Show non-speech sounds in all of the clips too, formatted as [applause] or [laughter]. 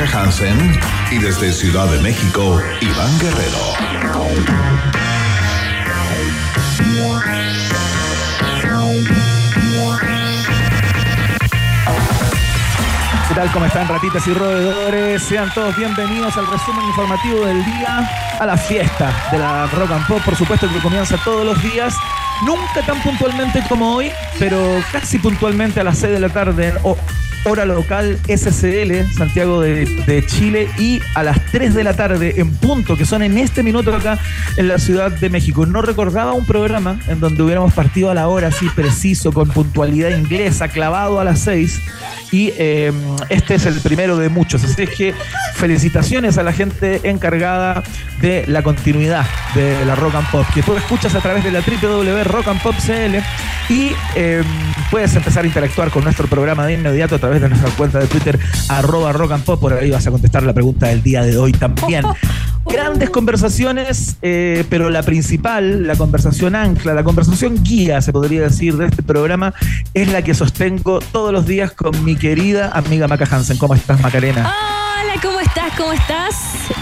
Hansen y desde Ciudad de México, Iván Guerrero. ¿Qué tal? ¿Cómo están ratitas y roedores? Sean todos bienvenidos al resumen informativo del día, a la fiesta de la Rock and Pop, por supuesto que comienza todos los días, nunca tan puntualmente como hoy, pero casi puntualmente a las 6 de la tarde, o hora local SCL, Santiago de, Chile, y a las 3 de la tarde en punto, que son en este minuto acá en la Ciudad de México. No recordaba un programa en donde hubiéramos partido a la hora así preciso, con puntualidad inglesa, clavado a las 6 y eh, este es el primero de muchos. Así es que felicitaciones a la gente encargada de la continuidad de la Rock and Pop, que tú escuchas a través de la www.rockandpopcl y eh, puedes empezar a interactuar con nuestro programa de inmediato a través de nuestra cuenta de Twitter, arroba rock and pop, por ahí vas a contestar la pregunta del día de hoy también. [laughs] Grandes conversaciones, eh, pero la principal, la conversación ancla, la conversación guía, se podría decir, de este programa, es la que sostengo todos los días con mi querida amiga Maca Hansen. ¿Cómo estás, Macarena? Hola, ¿cómo estás? ¿Cómo estás?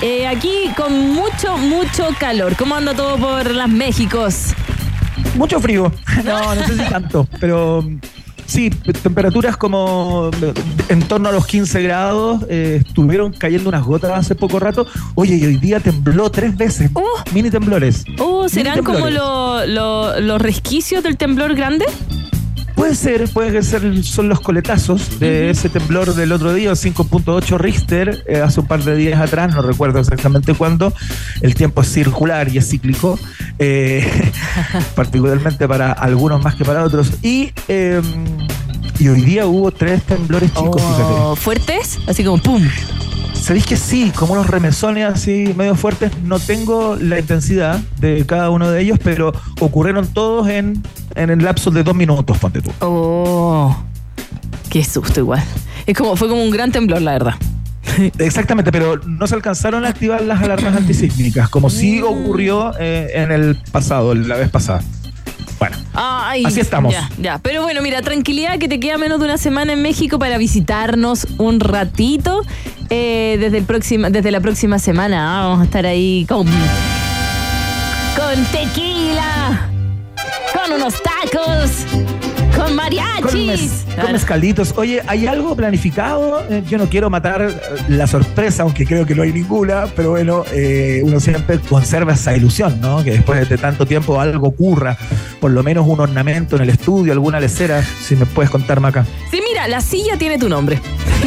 Eh, aquí con mucho, mucho calor. ¿Cómo anda todo por las Méxicos? Mucho frío. [laughs] No, no sé si tanto, pero Sí, temperaturas como en torno a los 15 grados. Eh, estuvieron cayendo unas gotas hace poco rato. Oye, y hoy día tembló tres veces. Uh, mini temblores. Uh, ¿Serán como lo, lo, los resquicios del temblor grande? Puede ser, puede ser, son los coletazos de ese temblor del otro día, 5.8 Richter, eh, hace un par de días atrás, no recuerdo exactamente cuándo. El tiempo es circular y es cíclico, eh, [laughs] particularmente para algunos más que para otros. Y, eh, y hoy día hubo tres temblores chicos, oh, ¿Fuertes? Así como ¡pum! Sabéis que sí, como unos remesones así medio fuertes, no tengo la intensidad de cada uno de ellos, pero ocurrieron todos en, en el lapso de dos minutos, ponte tú. Oh, qué susto igual. Es como, fue como un gran temblor, la verdad. [laughs] Exactamente, pero no se alcanzaron a activar las alarmas antisísmicas, como sí Mm. ocurrió eh, en el pasado, la vez pasada. Bueno, Ay, así estamos. Ya, ya. Pero bueno, mira, tranquilidad que te queda menos de una semana en México para visitarnos un ratito. Eh, desde, el próximo, desde la próxima semana ah, vamos a estar ahí con, con tequila, con unos tacos, con mariachis. Con, mezcalitos. Oye, ¿hay algo planificado? Eh, yo no quiero matar eh, la sorpresa, aunque creo que no hay ninguna, pero bueno, eh, uno siempre conserva esa ilusión, ¿no? Que después de tanto tiempo algo ocurra, por lo menos un ornamento en el estudio, alguna lecera, si me puedes contar, Maca. Sí, mira, la silla tiene tu nombre.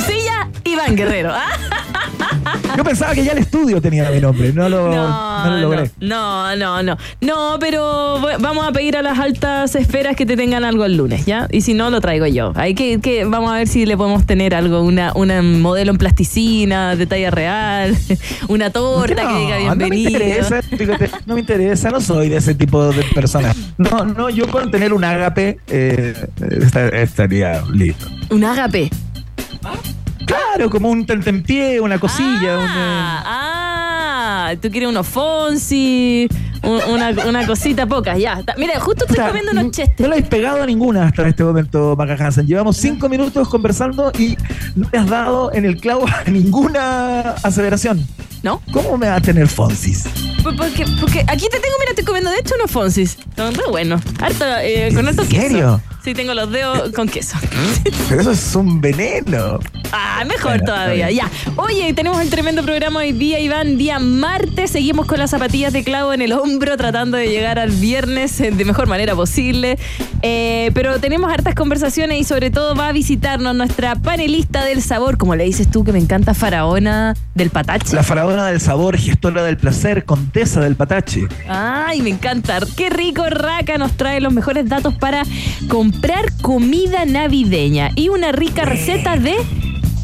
Silla Iván Guerrero. ¿ah? [laughs] Yo pensaba que ya el estudio tenía mi nombre, no lo, no lo logré. No, no, no. No, pero vamos a pedir a las altas esferas que te tengan algo el lunes, ¿ya? Y si no, lo traigo yo. Hay que, que vamos a ver si le podemos tener algo, una, una modelo en plasticina, de talla real, [laughs] una torta no, que diga No me bienvenido. interesa, fíjate, no me interesa, no soy de ese tipo de personas. No, no, yo con tener un ágape eh, esta- estaría listo. Un ágape. Claro, como un tentempié, una cosilla, una- Ah, ah, tú quieres unos Fonsi, un- una, una cosita poca, ya. Mira, justo estoy O sea, comiendo no- unos chestes. No le habéis pegado a ninguna hasta este momento, Maca Hansen. Llevamos cinco minutos conversando y no te has dado en el clavo [laughs] a ninguna aseveración. ¿No? ¿Cómo me va a tener Fonsis? Porque, porque aquí te tengo, mira, estoy comiendo de hecho unos Fonsis. Son re buenos. Harto, eh, con ¿En serio? queso. Sí, tengo los dedos con queso. Pero eso es un veneno. Ah, mejor Bueno, todavía. Ya. Oye, tenemos el tremendo programa hoy día, Iván. Día martes. Seguimos con las zapatillas de clavo en el hombro, tratando de llegar al viernes eh, de mejor manera posible. Eh, pero tenemos hartas conversaciones y sobre todo va a visitarnos nuestra panelista del sabor, como le dices tú, que me encanta, faraona del patache. La faraona del sabor, gestora del placer, contesa del patache. Ay, me encanta. Qué rico, Raca nos trae los mejores datos para comprar comida navideña y una rica receta de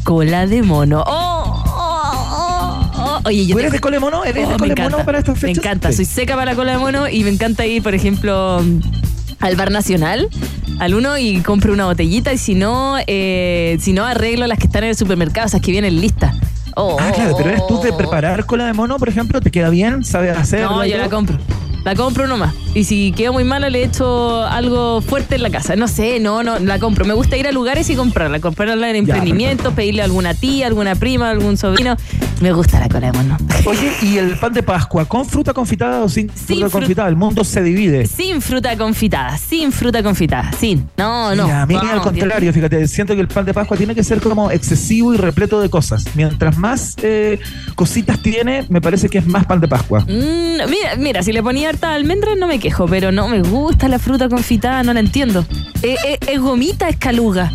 cola de mono. Oh, oh, oh, oh. Oye, yo ¿Tú te- eres de cole mono? ¿Eres de me cole encanta. mono para estas Me fechas? encanta, Sí. soy seca para la cola de mono y me encanta ir, por ejemplo, al bar nacional, al uno y compro una botellita y si no, eh, si no arreglo las que están en el supermercado, esas que vienen listas. Oh, Ah, claro, pero eres tú de preparar cola de mono, por ejemplo, ¿te queda bien? ¿Sabes hacerlo? No, yo la compro. La compro nomás. Y si queda muy mala, le echo algo fuerte en la casa. No sé, no, no, la compro. Me gusta ir a lugares y comprarla. Comprarla en emprendimientos, pedirle a alguna tía, alguna prima, algún sobrino. Me gusta la cola de mono. Oye, ¿y el pan de Pascua con fruta confitada o sin, fruta confitada? El mundo se divide. Sin fruta confitada, sin fruta confitada, sin. No, no. a mí al contrario, fíjate, siento que el pan de Pascua tiene que ser como excesivo y repleto de cosas. Mientras más eh, cositas tiene, me parece que es más pan de Pascua. Mm, mira, mira, si le ponía harta almendra no me quejo, pero no me gusta la fruta confitada, no la entiendo. ¿Es, eh, eh, es gomita, es caluga?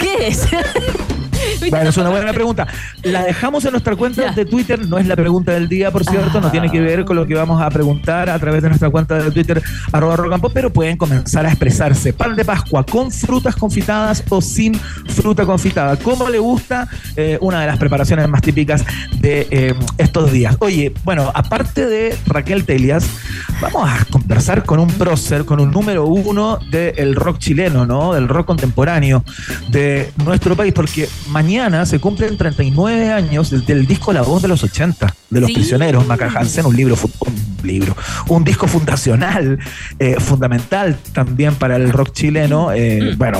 ¿Qué es? [laughs] Bueno, es una buena pregunta. La dejamos en nuestra cuenta de Twitter. No es la pregunta del día, por cierto. No tiene que ver con lo que vamos a preguntar a través de nuestra cuenta de Twitter, arroba rocampo, pero pueden comenzar a expresarse. Pan de Pascua con frutas confitadas o sin fruta confitada. ¿Cómo le gusta? Eh, una de las preparaciones más típicas de eh, estos días. Oye, bueno, aparte de Raquel Telias, vamos a conversar con un prócer, con un número uno del rock chileno, ¿no? Del rock contemporáneo de nuestro país, porque mañana se cumplen 39 años del, disco La Voz de los 80, de los prisioneros, Maca Hansen, un libro, un libro, un disco fundacional, eh, fundamental también para el rock chileno. Eh, mm. bueno,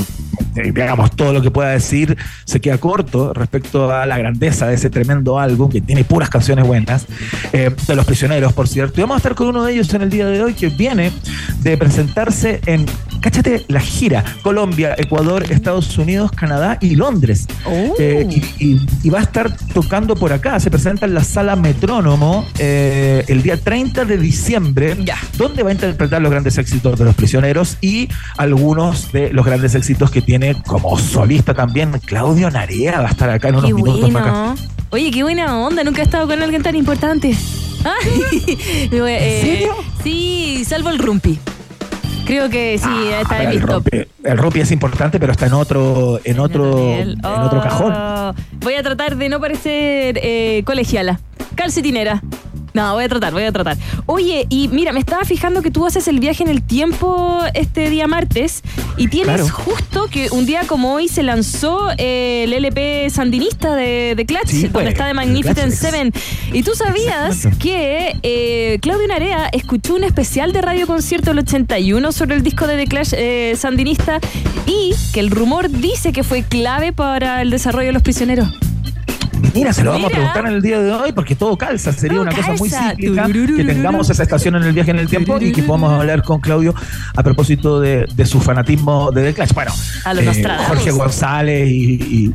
eh, digamos, todo lo que pueda decir se queda corto respecto a la grandeza de ese tremendo álbum que tiene puras canciones buenas, de los prisioneros, por cierto. Y vamos a estar con uno de ellos en el día de hoy que viene de presentarse en cáchate la gira, Colombia, Ecuador, Estados Unidos, Canadá y Londres. Oh. Eh, y, va a estar tocando por acá, se presenta en la sala Metrónomo eh, el día 30 de diciembre, donde va a interpretar los grandes éxitos de los prisioneros y algunos de los grandes éxitos que tiene como solista también Claudio Narea, va a estar acá en unos minutos. Oye, qué buena onda, nunca he estado con alguien tan importante. [laughs] ¿En serio? Sí, salvo el rumpi. Creo que sí, ah, está en El Rupi, es importante, pero está en otro, en otro, en otro cajón. Oh, voy a tratar de no parecer eh, colegiala. Calcetinera. No, voy a tratar, voy a tratar. Oye, y mira, me estaba fijando que tú haces el viaje en el tiempo este día martes y tienes justo que un día como hoy se lanzó eh, el LP sandinista de, de Clutch, donde pues, está de Magnificent Seven. Y tú sabías que eh, Claudio Narea escuchó un especial de radio concierto del 81 sobre el disco de The Clash eh, sandinista y que el rumor dice que fue clave para el desarrollo de los prisioneros. Mira, se lo vamos a preguntar en el día de hoy porque todo calza. Sería una cosa muy cíclica que tengamos esa estación en el viaje en el tiempo y que podamos hablar con Claudio a propósito de, su fanatismo de The Clash. Bueno, eh, Jorge González y,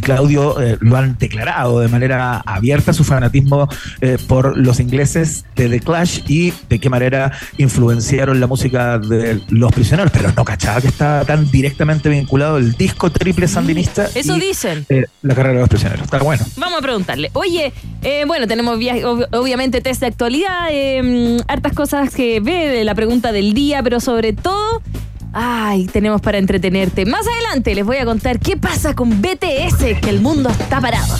Claudio eh, lo han declarado de manera abierta su fanatismo eh, por los ingleses de The Clash y de qué manera influenciaron la música de los prisioneros. Pero no cachaba que está tan directamente vinculado el disco triple sandinista. Eso dicen. la carrera los prisioneros. Está bueno. Vamos a preguntarle. Oye, eh, bueno, tenemos obviamente test de actualidad, eh, hartas cosas que ve la pregunta del día, pero sobre todo. Ay, tenemos para entretenerte. Más adelante les voy a contar qué pasa con BTS, que el mundo está parado.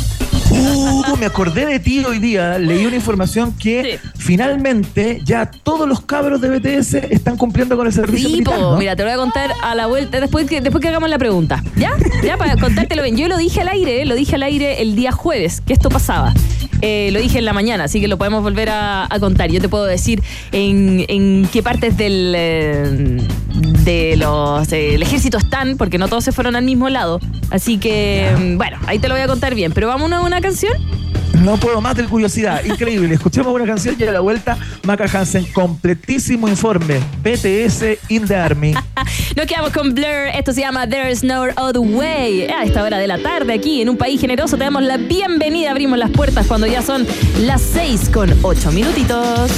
Uh, me acordé de ti hoy día. Leí una información que finalmente ya todos los cabros de BTS están cumpliendo con el servicio sí, Mira, te lo voy a contar a la vuelta, después que, después que hagamos la pregunta. ¿Ya? Ya, para contártelo bien. Yo lo dije al aire, lo dije al aire el día jueves, que esto pasaba. Eh, lo dije en la mañana, así que lo podemos volver a, contar. Yo te puedo decir en, qué partes del eh, de los el ejército están, porque no todos se fueron al mismo lado. Así que, bueno, ahí te lo voy a contar bien. Pero vamos a una canción. No puedo más de curiosidad. [laughs] Increíble. Escuchemos una canción y a la vuelta, Maca Hansen, completísimo informe. BTS in the Army. [laughs] Nos quedamos con Blur. Esto se llama There's No Other Way. A esta hora de la tarde, aquí en un país generoso, te damos la bienvenida. Abrimos las puertas cuando ya son las 6 con 8 minutitos.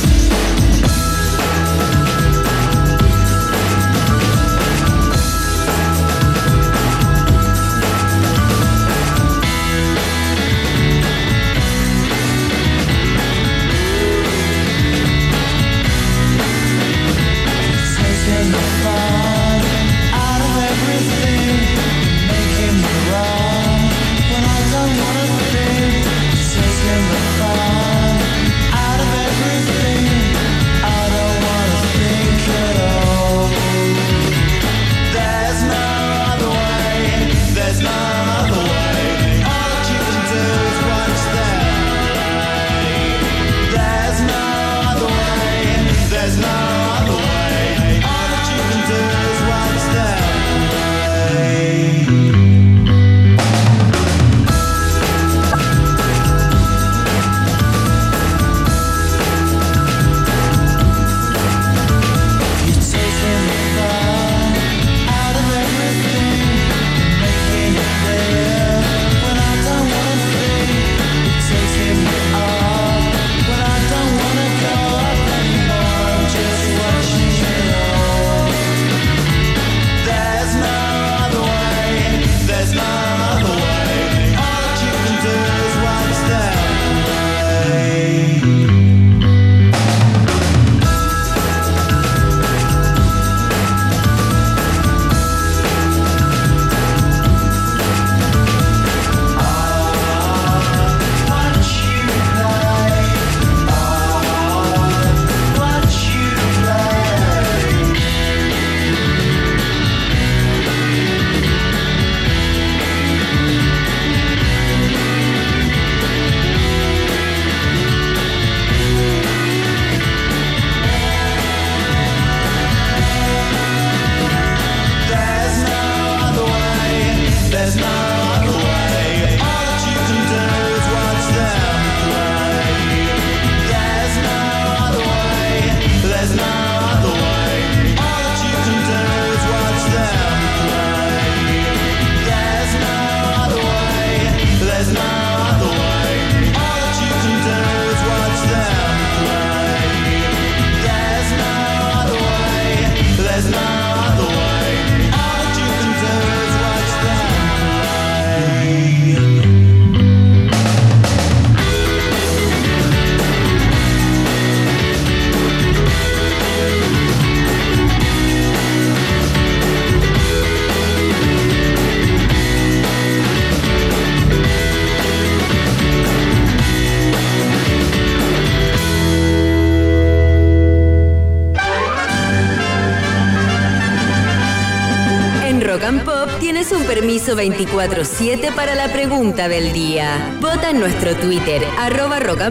Permiso 24-7 para la pregunta del día. Vota en nuestro Twitter, arroba rock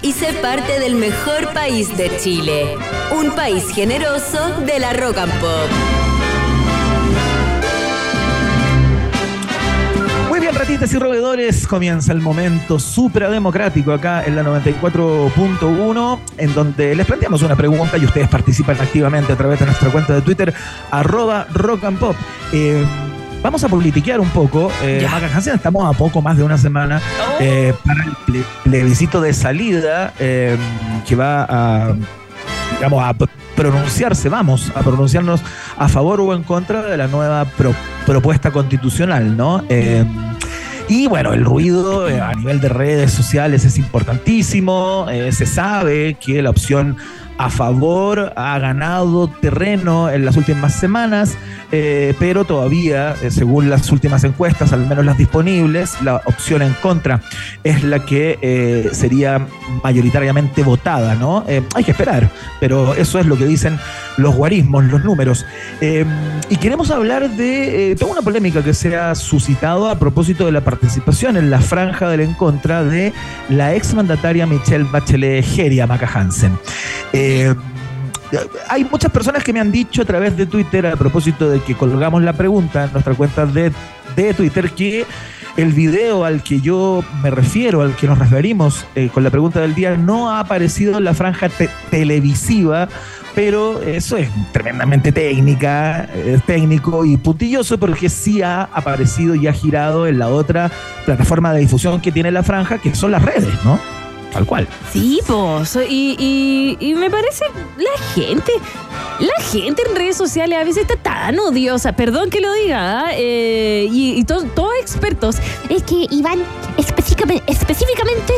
y sé parte del mejor país de Chile. Un país generoso de la rock and pop. Muy bien, ratitas y roedores, comienza el momento suprademocrático acá en la 94.1, en donde les planteamos una pregunta y ustedes participan activamente a través de nuestra cuenta de Twitter, arroba rock. Eh, vamos a politiquear un poco. Eh. Maca Hansen, estamos a poco más de una semana eh, para el ple- plebiscito de salida eh, que va a, digamos, a pr- pronunciarse, vamos a pronunciarnos a favor o en contra de la nueva pro- propuesta constitucional, ¿no? Eh, y bueno, el ruido eh, a nivel de redes sociales es importantísimo. eh, se sabe que la opción a favor ha ganado terreno en las últimas semanas, eh, pero todavía, eh, según las últimas encuestas, al menos las disponibles, la opción en contra es la que eh, sería mayoritariamente votada, ¿no? Hay que esperar, pero eso es lo que dicen los guarismos, los números. Eh, y queremos hablar de eh, toda una polémica que se ha suscitado a propósito de la participación en la franja del en contra de la exmandataria Michelle Bachelet Geria Maca Hansen. Eh, hay muchas personas que me han dicho a través de Twitter a propósito de que colgamos la pregunta en nuestra cuenta de, de Twitter que el video al que yo me refiero, al que nos referimos eh, con la pregunta del día, no ha aparecido en la franja te- televisiva, pero eso es tremendamente técnica, eh, técnico y puntilloso porque sí ha aparecido y ha girado en la otra plataforma de difusión que tiene la franja, que son las redes, ¿no? Tal cual. Sí, pues. Y, y, y me parece la gente. La gente en redes sociales a veces está tan odiosa, perdón que lo diga, ¿ah? Eh, y, y to- todos expertos. Es que Iván específicamente, específicamente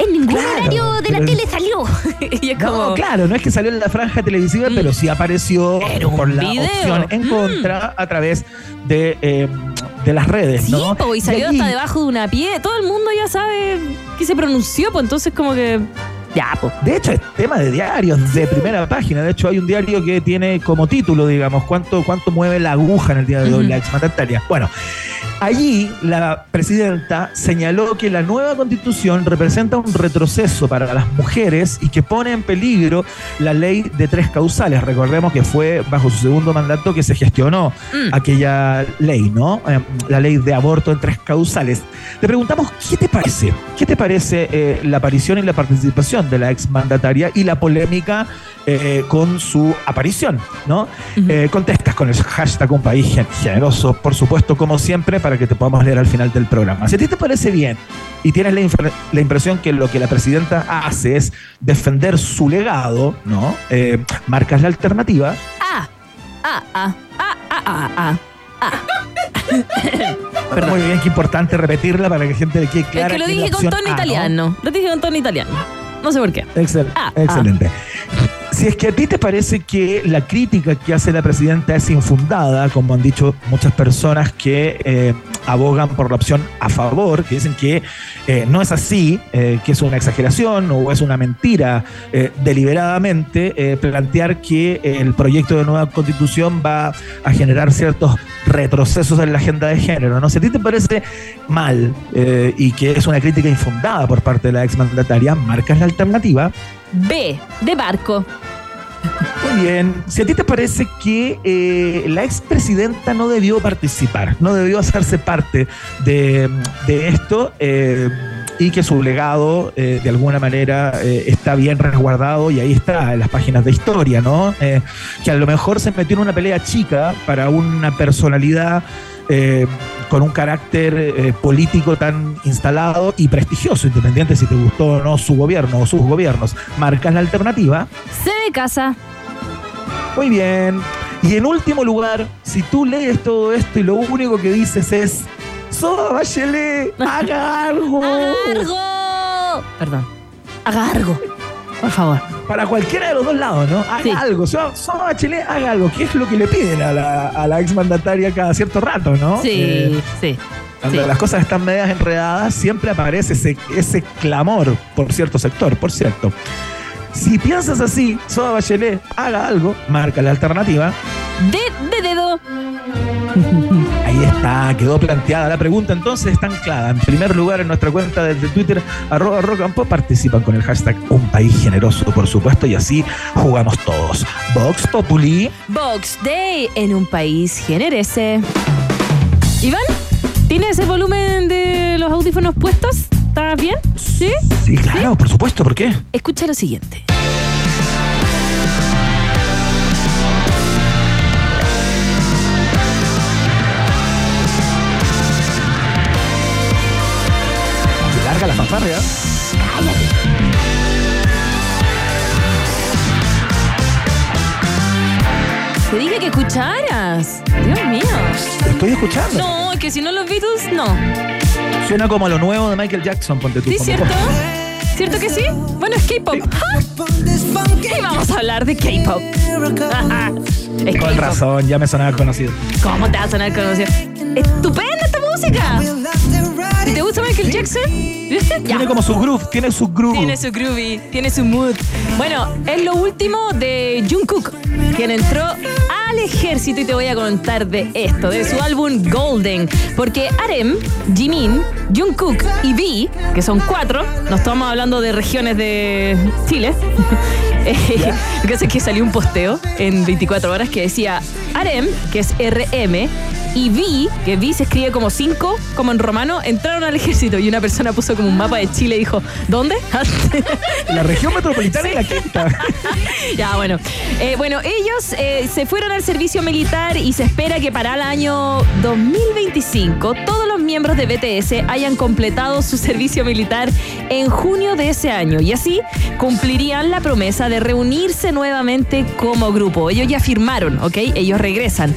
en ningún Claro, horario de la tele salió. [laughs] y es como. No, claro, no es que salió en la franja televisiva, Mm. pero sí apareció por la video. opción en Mm. contra a través de, eh, de las redes, Sí, ¿no? po, y salió hasta debajo de una pie. Todo el mundo ya sabe que se pronunció, pues entonces como que. Ya, pues. De hecho, es tema de diarios de primera página. De hecho, hay un diario que tiene como título, digamos, cuánto, cuánto mueve la aguja en el día de hoy, Ujú. la exmandataria. Bueno, allí la presidenta señaló que la nueva constitución representa un retroceso para las mujeres y que pone en peligro la ley de tres causales. Recordemos que fue bajo su segundo mandato que se gestionó Mm. aquella ley, ¿no? Eh, la ley de aborto en tres causales. Te preguntamos, ¿qué te parece? ¿Qué te parece eh, la aparición y la participación de la exmandataria y la polémica eh, con su aparición, ¿no? Eh, contestas con el hashtag un país gen- generoso, por supuesto, como siempre, para que te podamos leer al final del programa. Si a ti te parece bien y tienes la, impresión que lo que la presidenta hace es defender su legado, ¿no? Eh, marcas la alternativa. Ah, ah, ah, ah, ah, ah, ah. [laughs] Perdón. Muy bien, qué importante repetirla para que la gente le quede clara. es que lo que dije con tono A, ¿no? italiano. Lo dije con tono italiano. No sé por qué. Excel- Ah, excelente. Si es que a ti te parece que la crítica que hace la presidenta es infundada, como han dicho muchas personas que eh, abogan por la opción a favor, que dicen que eh, no es así, eh, que es una exageración o es una mentira deliberadamente, plantear que el proyecto de nueva constitución va a generar ciertos retrocesos en la agenda de género. ¿no? Si a ti te parece mal y que es una crítica infundada por parte de la exmandataria, marcas la alternativa. B, de barco. Muy bien. Si a ti te parece que eh, la expresidenta no debió participar, no debió hacerse parte de, de esto eh, y que su legado eh, de alguna manera eh, está bien resguardado y ahí está en las páginas de historia, ¿no? Que a lo mejor se metió en una pelea chica para una personalidad eh, con un carácter eh, político tan instalado y prestigioso, independiente si te gustó o no su gobierno o sus gobiernos. Marcas la alternativa. C de casa. Muy bien. Y en último lugar, si tú lees todo esto y lo único que dices es, Soda Bachelet, [laughs] haga algo. ¡Agargo! Perdón. Agargo. Por favor. Para cualquiera de los dos lados, ¿no? Haga Sí. algo. Soda, Soda Bachelet, haga algo. ¿Qué es lo que le piden a la, a la exmandataria cada cierto rato, no? Sí, Eh, sí. Cuando Sí. las cosas están medias enredadas, siempre aparece ese, ese clamor por cierto sector, por cierto. Si piensas así, Soda Bachelet, haga algo, marca la alternativa. De. Ahí está, quedó planteada la pregunta, entonces está anclada. En primer lugar, en nuestra cuenta desde Twitter, arroba rock and pop, participan con el hashtag Un País Generoso, por supuesto, y así jugamos todos. Vox Populi. Box Day en un país generese. Iván, ¿tienes el volumen de los audífonos puestos? ¿Estás bien? ¿Sí? Sí, claro, por supuesto, ¿por qué? Escucha lo siguiente. Fanfarria. Te dije que escucharas. Dios mío. Estoy escuchando. No, es que si no los Beatles, no. Suena como a lo nuevo de Michael Jackson, ponte tú. ¿Sí, cierto? ¿Cierto que sí? Bueno, es K-pop. ¡Ah! Y vamos a hablar de K-pop. [laughs] Con razón, ya me sonaba conocido. ¿Cómo te va a sonar conocido? ¡Estupenda esta música! ¿Te gusta Michael Jackson? Ya. Tiene como su groove, tiene su groove. Tiene su groovy, tiene su mood. Bueno, es lo último de Jungkook, quien entró al ejército y te voy a contar de esto, de su álbum Golden. Porque Arem, Jimin, Jungkook y V, que son cuatro, no estamos hablando de regiones de Chile. Lo [laughs] que pasa es que salió un posteo en 24 horas que decía Arem, que es RM, y Vi, que Vi se escribe como 5, como en romano, entraron al ejército y una persona puso como un mapa de Chile y dijo, ¿dónde? [laughs] La región metropolitana y la quinta. [laughs] ya, bueno. Eh, bueno, ellos eh, se fueron al servicio militar y se espera que para el año 2025 todos los miembros de BTS hayan completado su servicio militar en junio de ese año y así cumplirían la promesa de reunirse nuevamente como grupo. Ellos ya firmaron, ¿ok? Ellos regresan.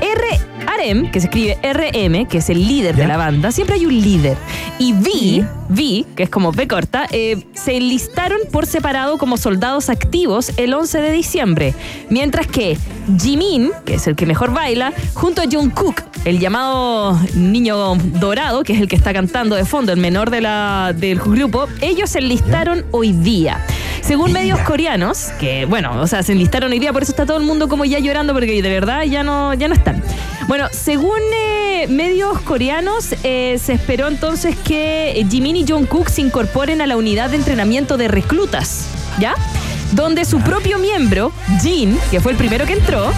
R. Arem, que se escribe RM, que es el líder ¿Ya? de la banda, siempre hay un líder. Y V, V, que es como V corta, eh, se enlistaron por separado como soldados activos el 11 de diciembre. Mientras que Jimin, que es el que mejor baila, junto a Jungkook, el llamado niño dorado, que es el que está cantando de fondo, el menor de la, del grupo, ellos se enlistaron hoy día. Según medios coreanos, que bueno, o sea, se enlistaron hoy día, por eso está todo el mundo como ya llorando, porque de verdad ya no, ya no están. Bueno, según eh, medios coreanos, eh, se esperó entonces que Jimin y Jungkook se incorporen a la unidad de entrenamiento de reclutas, ¿ya? Donde su propio miembro, Jin, que fue el primero que entró,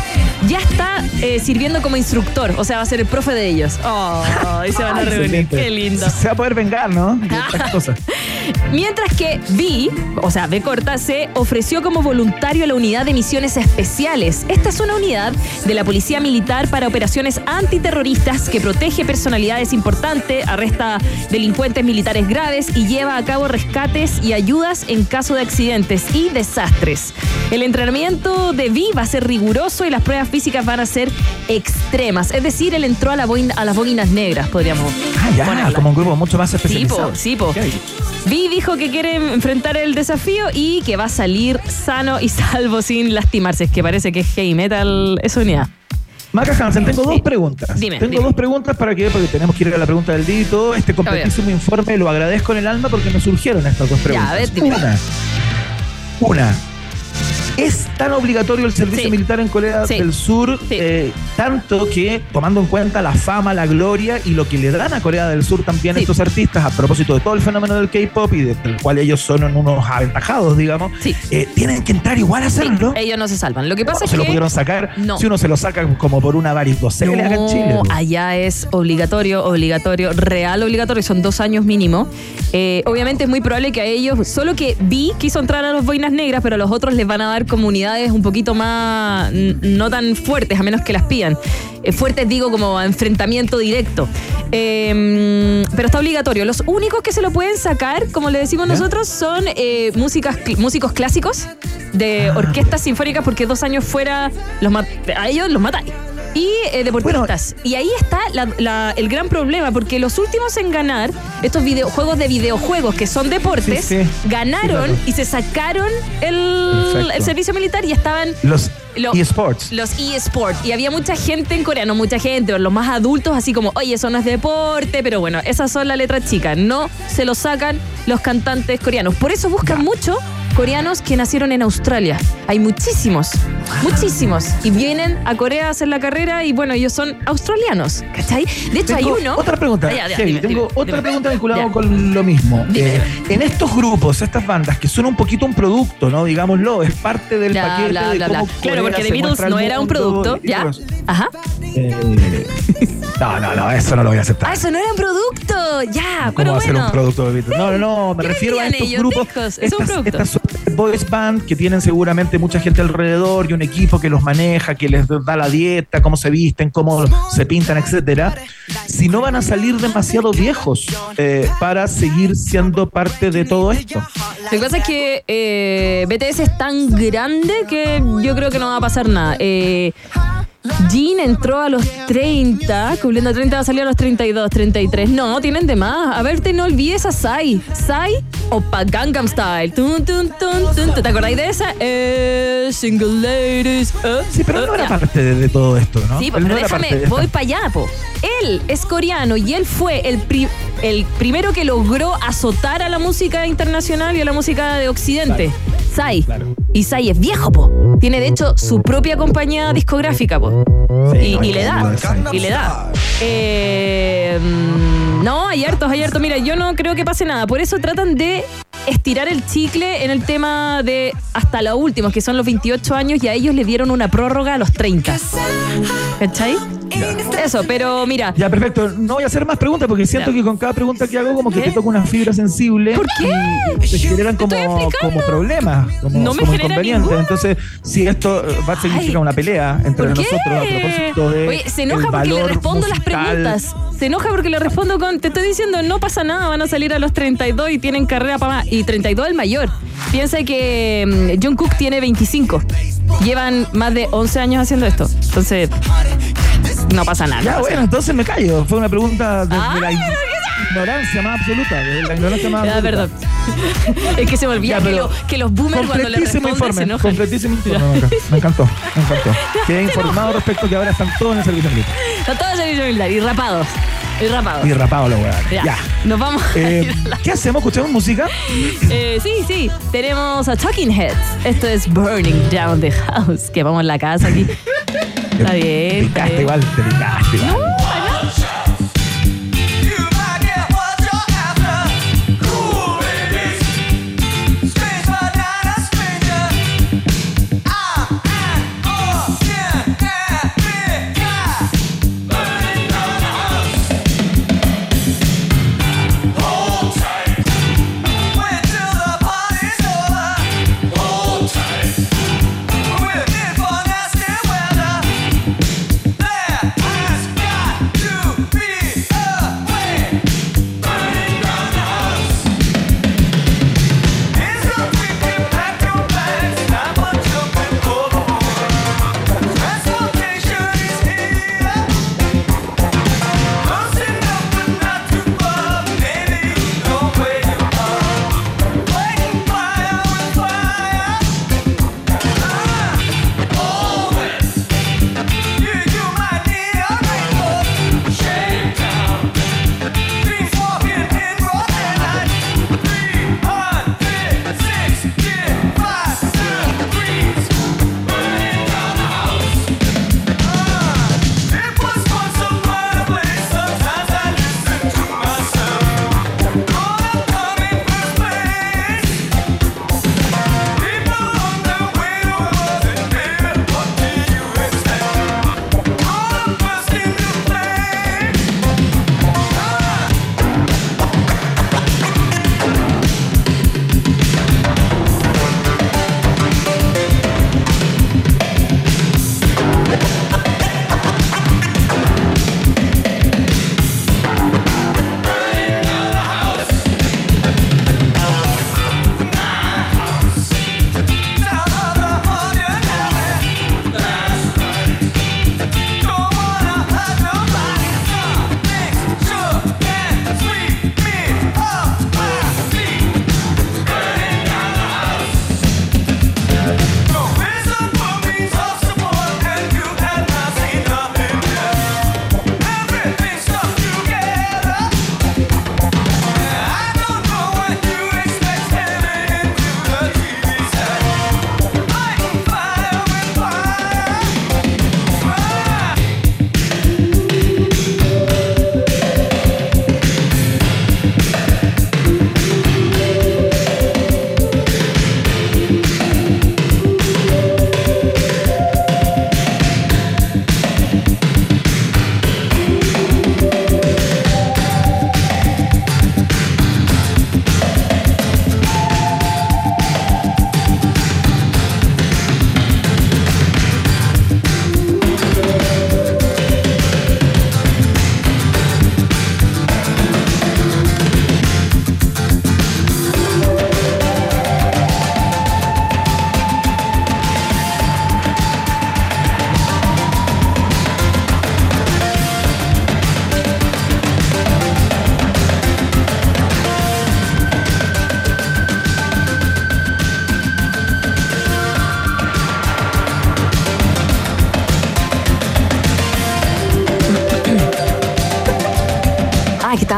ya está eh, sirviendo como instructor, o sea, va a ser el profe de ellos. Oh, y se van a reunir, qué lindo. Se va a poder vengar, ¿no? [laughs] De estas cosas. Mientras que Vi, o sea, B corta, se ofreció como voluntario a la unidad de misiones especiales. Esta es una unidad de la Policía Militar para operaciones antiterroristas que protege personalidades importantes, arresta delincuentes militares graves y lleva a cabo rescates y ayudas en caso de accidentes y desastres. El entrenamiento de Vi va a ser riguroso y las pruebas físicas van a ser extremas. Es decir, él entró a, la boina- a las boinas negras, podríamos Ah, ya, ponerla. como un grupo mucho más Sí, especializado. po, sí, po. Vi dijo que quiere enfrentar el desafío y que va a salir sano y [laughs] salvo sin lastimarse. Es que parece que es heavy metal esa unidad. Maca Hansen, tengo dos Sí. preguntas. Dime, tengo dime. dos preguntas para que, porque tenemos que ir a la pregunta del día y todo. Este completísimo informe lo agradezco en el alma porque me surgieron estas dos preguntas. a ver, dime. Una. Una. ¿Es tan obligatorio el servicio Sí. militar en Corea Sí. del Sur? Sí. eh, tanto que, tomando en cuenta la fama, la gloria y lo que le dan a Corea del Sur también estos artistas, a propósito de todo el fenómeno del K-pop y de- del cual ellos son unos aventajados, digamos, Sí. eh, tienen que entrar igual a hacerlo. Ellos no se salvan. Lo que pasa No es se lo pudieron sacar No. si uno se lo saca como por una varicocele acá en Chile. No, allá es obligatorio, obligatorio, real obligatorio, son dos años mínimo. Eh, obviamente es muy probable que a ellos, solo que Vi quiso entrar a los boinas negras, pero a los otros les van a dar comunidades un poquito más, no tan fuertes, a menos que las pidan. Eh, fuertes digo como a enfrentamiento directo. Eh, pero está obligatorio. Los únicos que se lo pueden sacar, como le decimos ¿Ya? nosotros, son eh, músicas, músicos clásicos de Ah. orquestas sinfónicas, porque dos años fuera los a ellos los matáis. Y eh, deportistas. y ahí está la- la- el gran problema, porque los últimos en ganar estos videojuegos de videojuegos que son deportes, Sí, sí. ganaron claro. y se sacaron el, servicio militar y estaban Los Lo- eSports. los eSports. Y había mucha gente en Corea, no mucha gente, los más adultos, así como, oye, eso no es deporte, pero bueno, esas son las letras chicas. No se lo sacan los cantantes coreanos. Por eso buscan mucho coreanos que nacieron en Australia. Hay muchísimos. Muchísimos. Y vienen a Corea a hacer la carrera y bueno, ellos son australianos, ¿cachai? De hecho, hay uno. Otra pregunta. Ah, ya, ya, Heavy, dime, tengo dime, otra dime. pregunta vinculada con lo mismo. Eh, en estos grupos, estas bandas que son un poquito un producto, ¿no? Digámoslo, es parte del paquete bla, de bla, cómo bla. Claro, porque The Beatles no era un producto, ¿ya? Ajá. Eh, no, no, no, eso no lo voy a aceptar. Ah, eso no era un producto. Ya, ¿Cómo pero va a ser un producto de Beatles? No, no, no, me ¿Qué refiero a estos ellos? grupos, es un producto. estas boys band que tienen seguramente mucha gente alrededor y un equipo que los maneja, que les da la dieta, cómo se visten, cómo se pintan, etcétera. Si no van a salir demasiado viejos eh, para seguir siendo parte de todo esto. Lo que pasa es que eh, BTS es tan grande que yo creo que no va a pasar nada. Eh, Jin entró a los 30, cumpliendo 30 va a salir a los 32, 33. No, tienen de más. A ver, te no olvides a Psy. Psy o pa Gangnam Style. Tun, tun, tun. ¿Te acordáis de esa? Eh, single ladies. eh, Sí, pero eh, él no era ya. parte de, de todo esto, ¿no? Sí, Él pero no era déjame, voy para allá, po. Él es coreano y él fue el, pri- el primero que logró azotar a la música internacional y a la música de Occidente. Psy. Claro. Y Psy es viejo, po. Tiene de hecho su propia compañía discográfica, po. Sí, y, le da, y le da. No, hay hartos, hay hartos. Mira, yo no creo que pase nada. Por eso tratan de estirar el chicle en el tema de hasta los últimos, que son los 28 años, y a ellos le dieron una prórroga a los 30. ¿Cachai? Eso, pero mira. Ya, perfecto. No voy a hacer más preguntas porque siento Ya. que con cada pregunta que hago como que ¿Qué? te toco una fibra sensible. ¿Por qué? Y se generan Te estoy como, como problemas, como, No me como genera inconvenientes. Entonces, si esto eh, va a significar Ay. una pelea entre ¿Por qué? nosotros a propósito de Oye, se enoja el porque le respondo las preguntas. Se enoja porque le respondo con. Te estoy diciendo, no pasa nada, van a salir a los 32 y tienen carrera para más. Y 32 el mayor. Piensa que mm, John Cook tiene 25. Llevan más de 11 años haciendo esto. Entonces, no pasa nada. Ya, bueno, entonces me callo. Fue una pregunta de, Ah, de la ignorancia más absoluta. De la ignorancia más Ya, absoluta. perdón. [laughs] es que se me olvida Ya, que, pero lo- que los boomers cuando le responden se informe. enojan. Completísimo informe. Me encantó. Me encantó. [laughs] Quedé informado respecto a que ahora están todos en el servicio militar. Está todo servicio militar y rapados. Y rapados. Y rapado los huevones. Ya. Ya. Nos vamos Eh, ir a la- ¿Qué hacemos? ¿Escuchamos música? [laughs] Eh, sí, sí. Tenemos a Talking Heads. Esto es Burning Down the House. Que vamos en la casa aquí. Está bien. Te picaste igual, te picaste igual. No,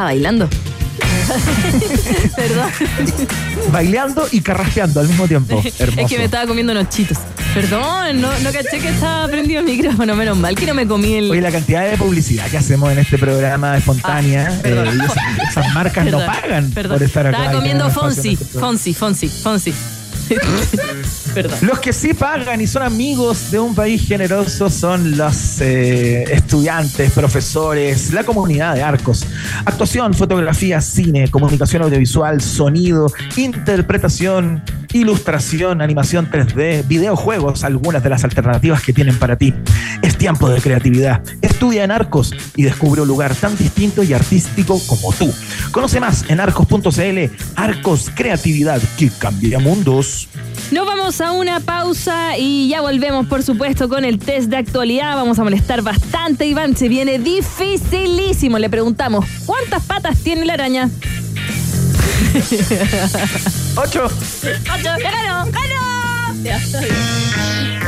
bailando. [laughs] Perdón. Bailando y carraspeando al mismo tiempo. Hermoso. [laughs] Es que me estaba comiendo unos chitos. Perdón, no, no caché que estaba prendido el micrófono. Menos mal que no me comí el. Oye, la cantidad de publicidad que hacemos en este programa espontánea, Ah, eh, y esas, esas marcas no Perdón, pagan perdón. por estar acá. Estaba comiendo Fonsi. Fonsi, Fonsi, Fonsi. [laughs] Los que sí pagan y son amigos de un país generoso son los eh, estudiantes, profesores, la comunidad de Arcos. Actuación, fotografía, cine, comunicación audiovisual, sonido, interpretación, ilustración, animación 3D, videojuegos, algunas de las alternativas que tienen para ti. Es tiempo de creatividad. Estudia en Arcos y descubre un lugar tan distinto y artístico como tú. Conoce más en arcos.cl. Arcos Creatividad que cambia mundos. Nos vamos a una pausa y ya volvemos, por supuesto, con el test de actualidad. Vamos a molestar bastante, Iván. Se viene dificilísimo. Le preguntamos, ¿cuántas patas tiene la araña? [laughs] Ocho. ¡Ocho! ¡Ganó! ¡Ganó!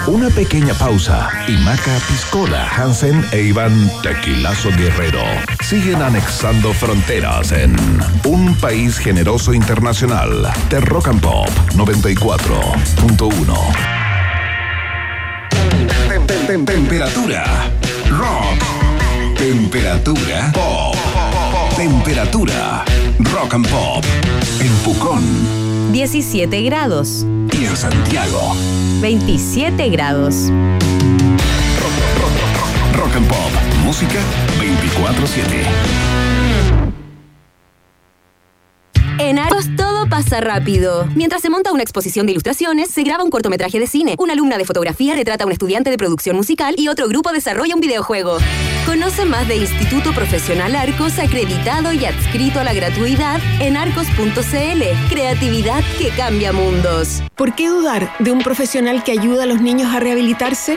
Una pequeña pausa y Maca Piscola, Hansen e Iván Tequilazo Guerrero siguen anexando fronteras en un país generoso internacional de Rock and Pop 94.1. Tem- tem- tem- Temperatura rock. Temperatura pop. Temperatura rock and pop. En Pucón 17 grados. y en Santiago. 27 grados. Rock and Pop. Música 24-7. En Arcos todo pasa rápido. Mientras se monta una exposición de ilustraciones, se graba un cortometraje de cine. Una alumna de fotografía retrata a un estudiante de producción musical y otro grupo desarrolla un videojuego. Conoce más de Instituto Profesional Arcos acreditado y adscrito a la gratuidad en arcos.cl. Creatividad que cambia mundos. ¿Por qué dudar de un profesional que ayuda a los niños a rehabilitarse?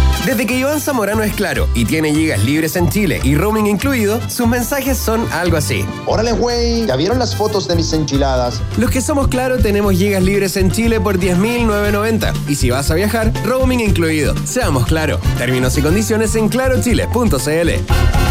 Desde que Iván Zamorano es claro y tiene gigas libres en Chile y roaming incluido, sus mensajes son algo así. Órale, güey, ¿ya vieron las fotos de mis enchiladas? Los que somos claro tenemos gigas libres en Chile por 10.990 y si vas a viajar, roaming incluido. Seamos claro. Términos y condiciones en clarochile.cl.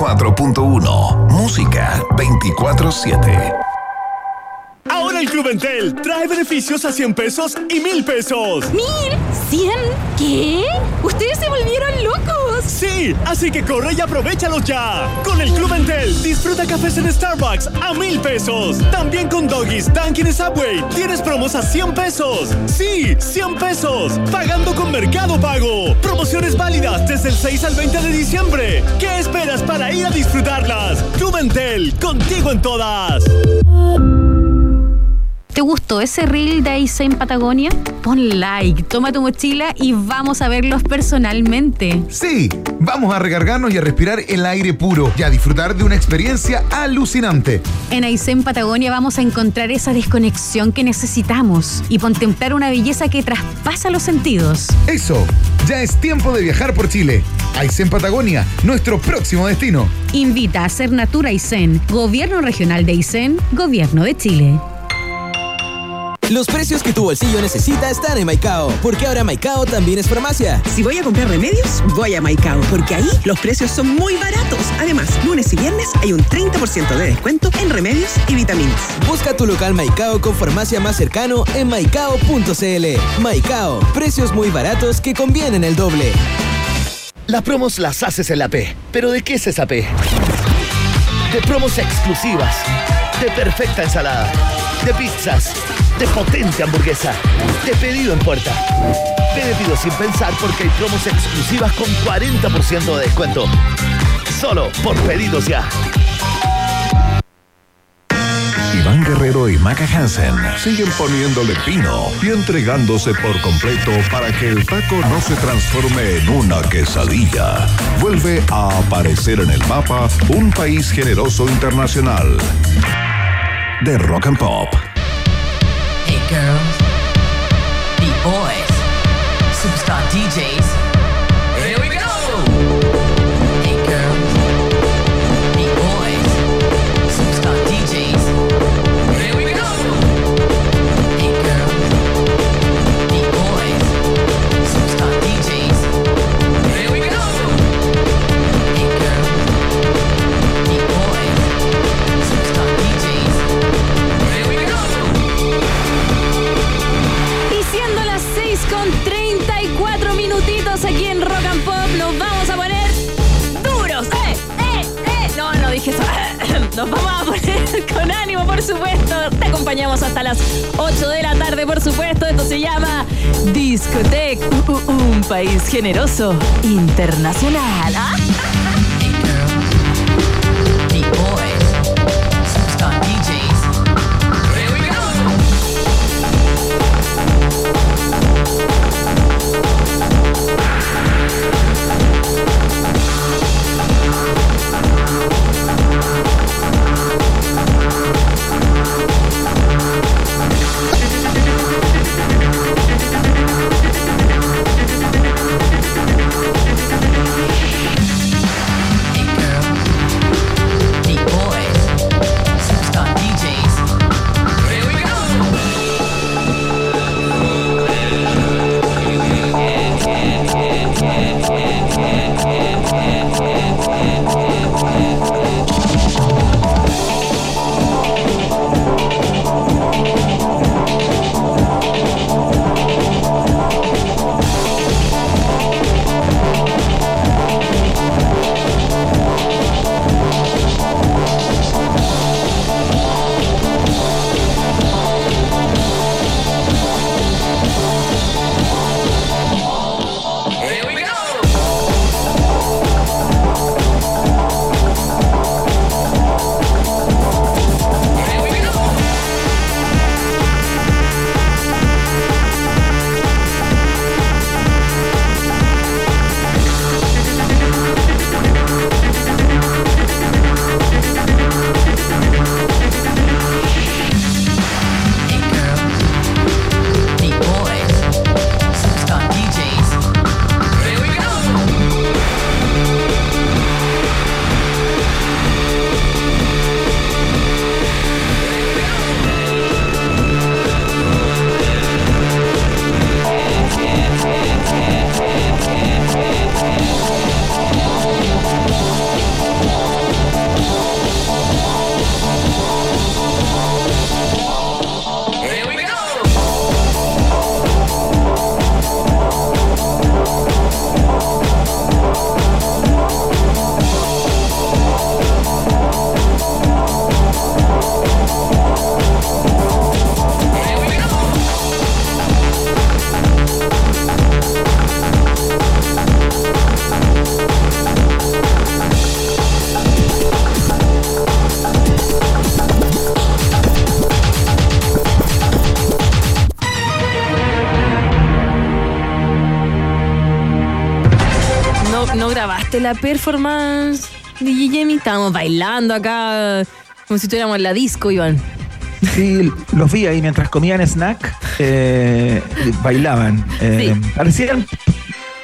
94.1 Música 24/7 Ahora el Club Entel trae beneficios a 100 pesos y 1000 pesos. ¿Mil? ¿Cien? ¿Qué? ¿Ustedes se volvieron locos? Sí, así que corre y aprovechalos ya. Con el Club Entel, disfruta cafés en Starbucks a 1000 pesos. También con Doggies, Dunkin' y Subway, tienes promos a 100 pesos. Sí, 100 pesos. Pagando con Mercado Pago. Promociones válidas desde el 6 al 20 de diciembre. ¿Qué esperas para ir a disfrutarlas? Club Entel, contigo en todas. ¿Te gustó ese reel de Ace en Patagonia? Pon like, toma tu mochila y vamos a verlos personalmente. Sí, vamos a recargarnos y a respirar el aire puro y a disfrutar de una experiencia alucinante. En Aysén Patagonia vamos a encontrar esa desconexión que necesitamos y contemplar una belleza que traspasa los sentidos. Eso, ya es tiempo de viajar por Chile. Aysén Patagonia, nuestro próximo destino. Invita a Ser Natura Aysén, Gobierno Regional de Aysén, Gobierno de Chile. [laughs] Los precios que tu bolsillo necesita están en Maicao, porque ahora Maicao también es farmacia. Si voy a comprar remedios, voy a Maicao, porque ahí los precios son muy baratos. Además, lunes y viernes hay un 30% de descuento en remedios y vitaminas. Busca tu local Maicao con farmacia más cercano en maicao.cl. Maicao, precios muy baratos que convienen el doble. Las promos las haces en la P. ¿Pero de qué es esa P? De promos exclusivas, de perfecta ensalada, de pizzas, de potente hamburguesa, de pedido en puerta. Pide Pido sin pensar porque hay promos exclusivas con 40% de descuento. Solo por pedidos ya. Iván Guerrero y Maca Hansen siguen poniéndole pino y entregándose por completo para que el taco no se transforme en una quesadilla. Vuelve a aparecer en el mapa un país generoso internacional. De Rock and Pop. Generoso la performance de Guillermo. Estábamos bailando acá como si estuviéramos en la disco, Iván. Sí, los vi ahí mientras comían snack, eh, bailaban. Eh, Parecían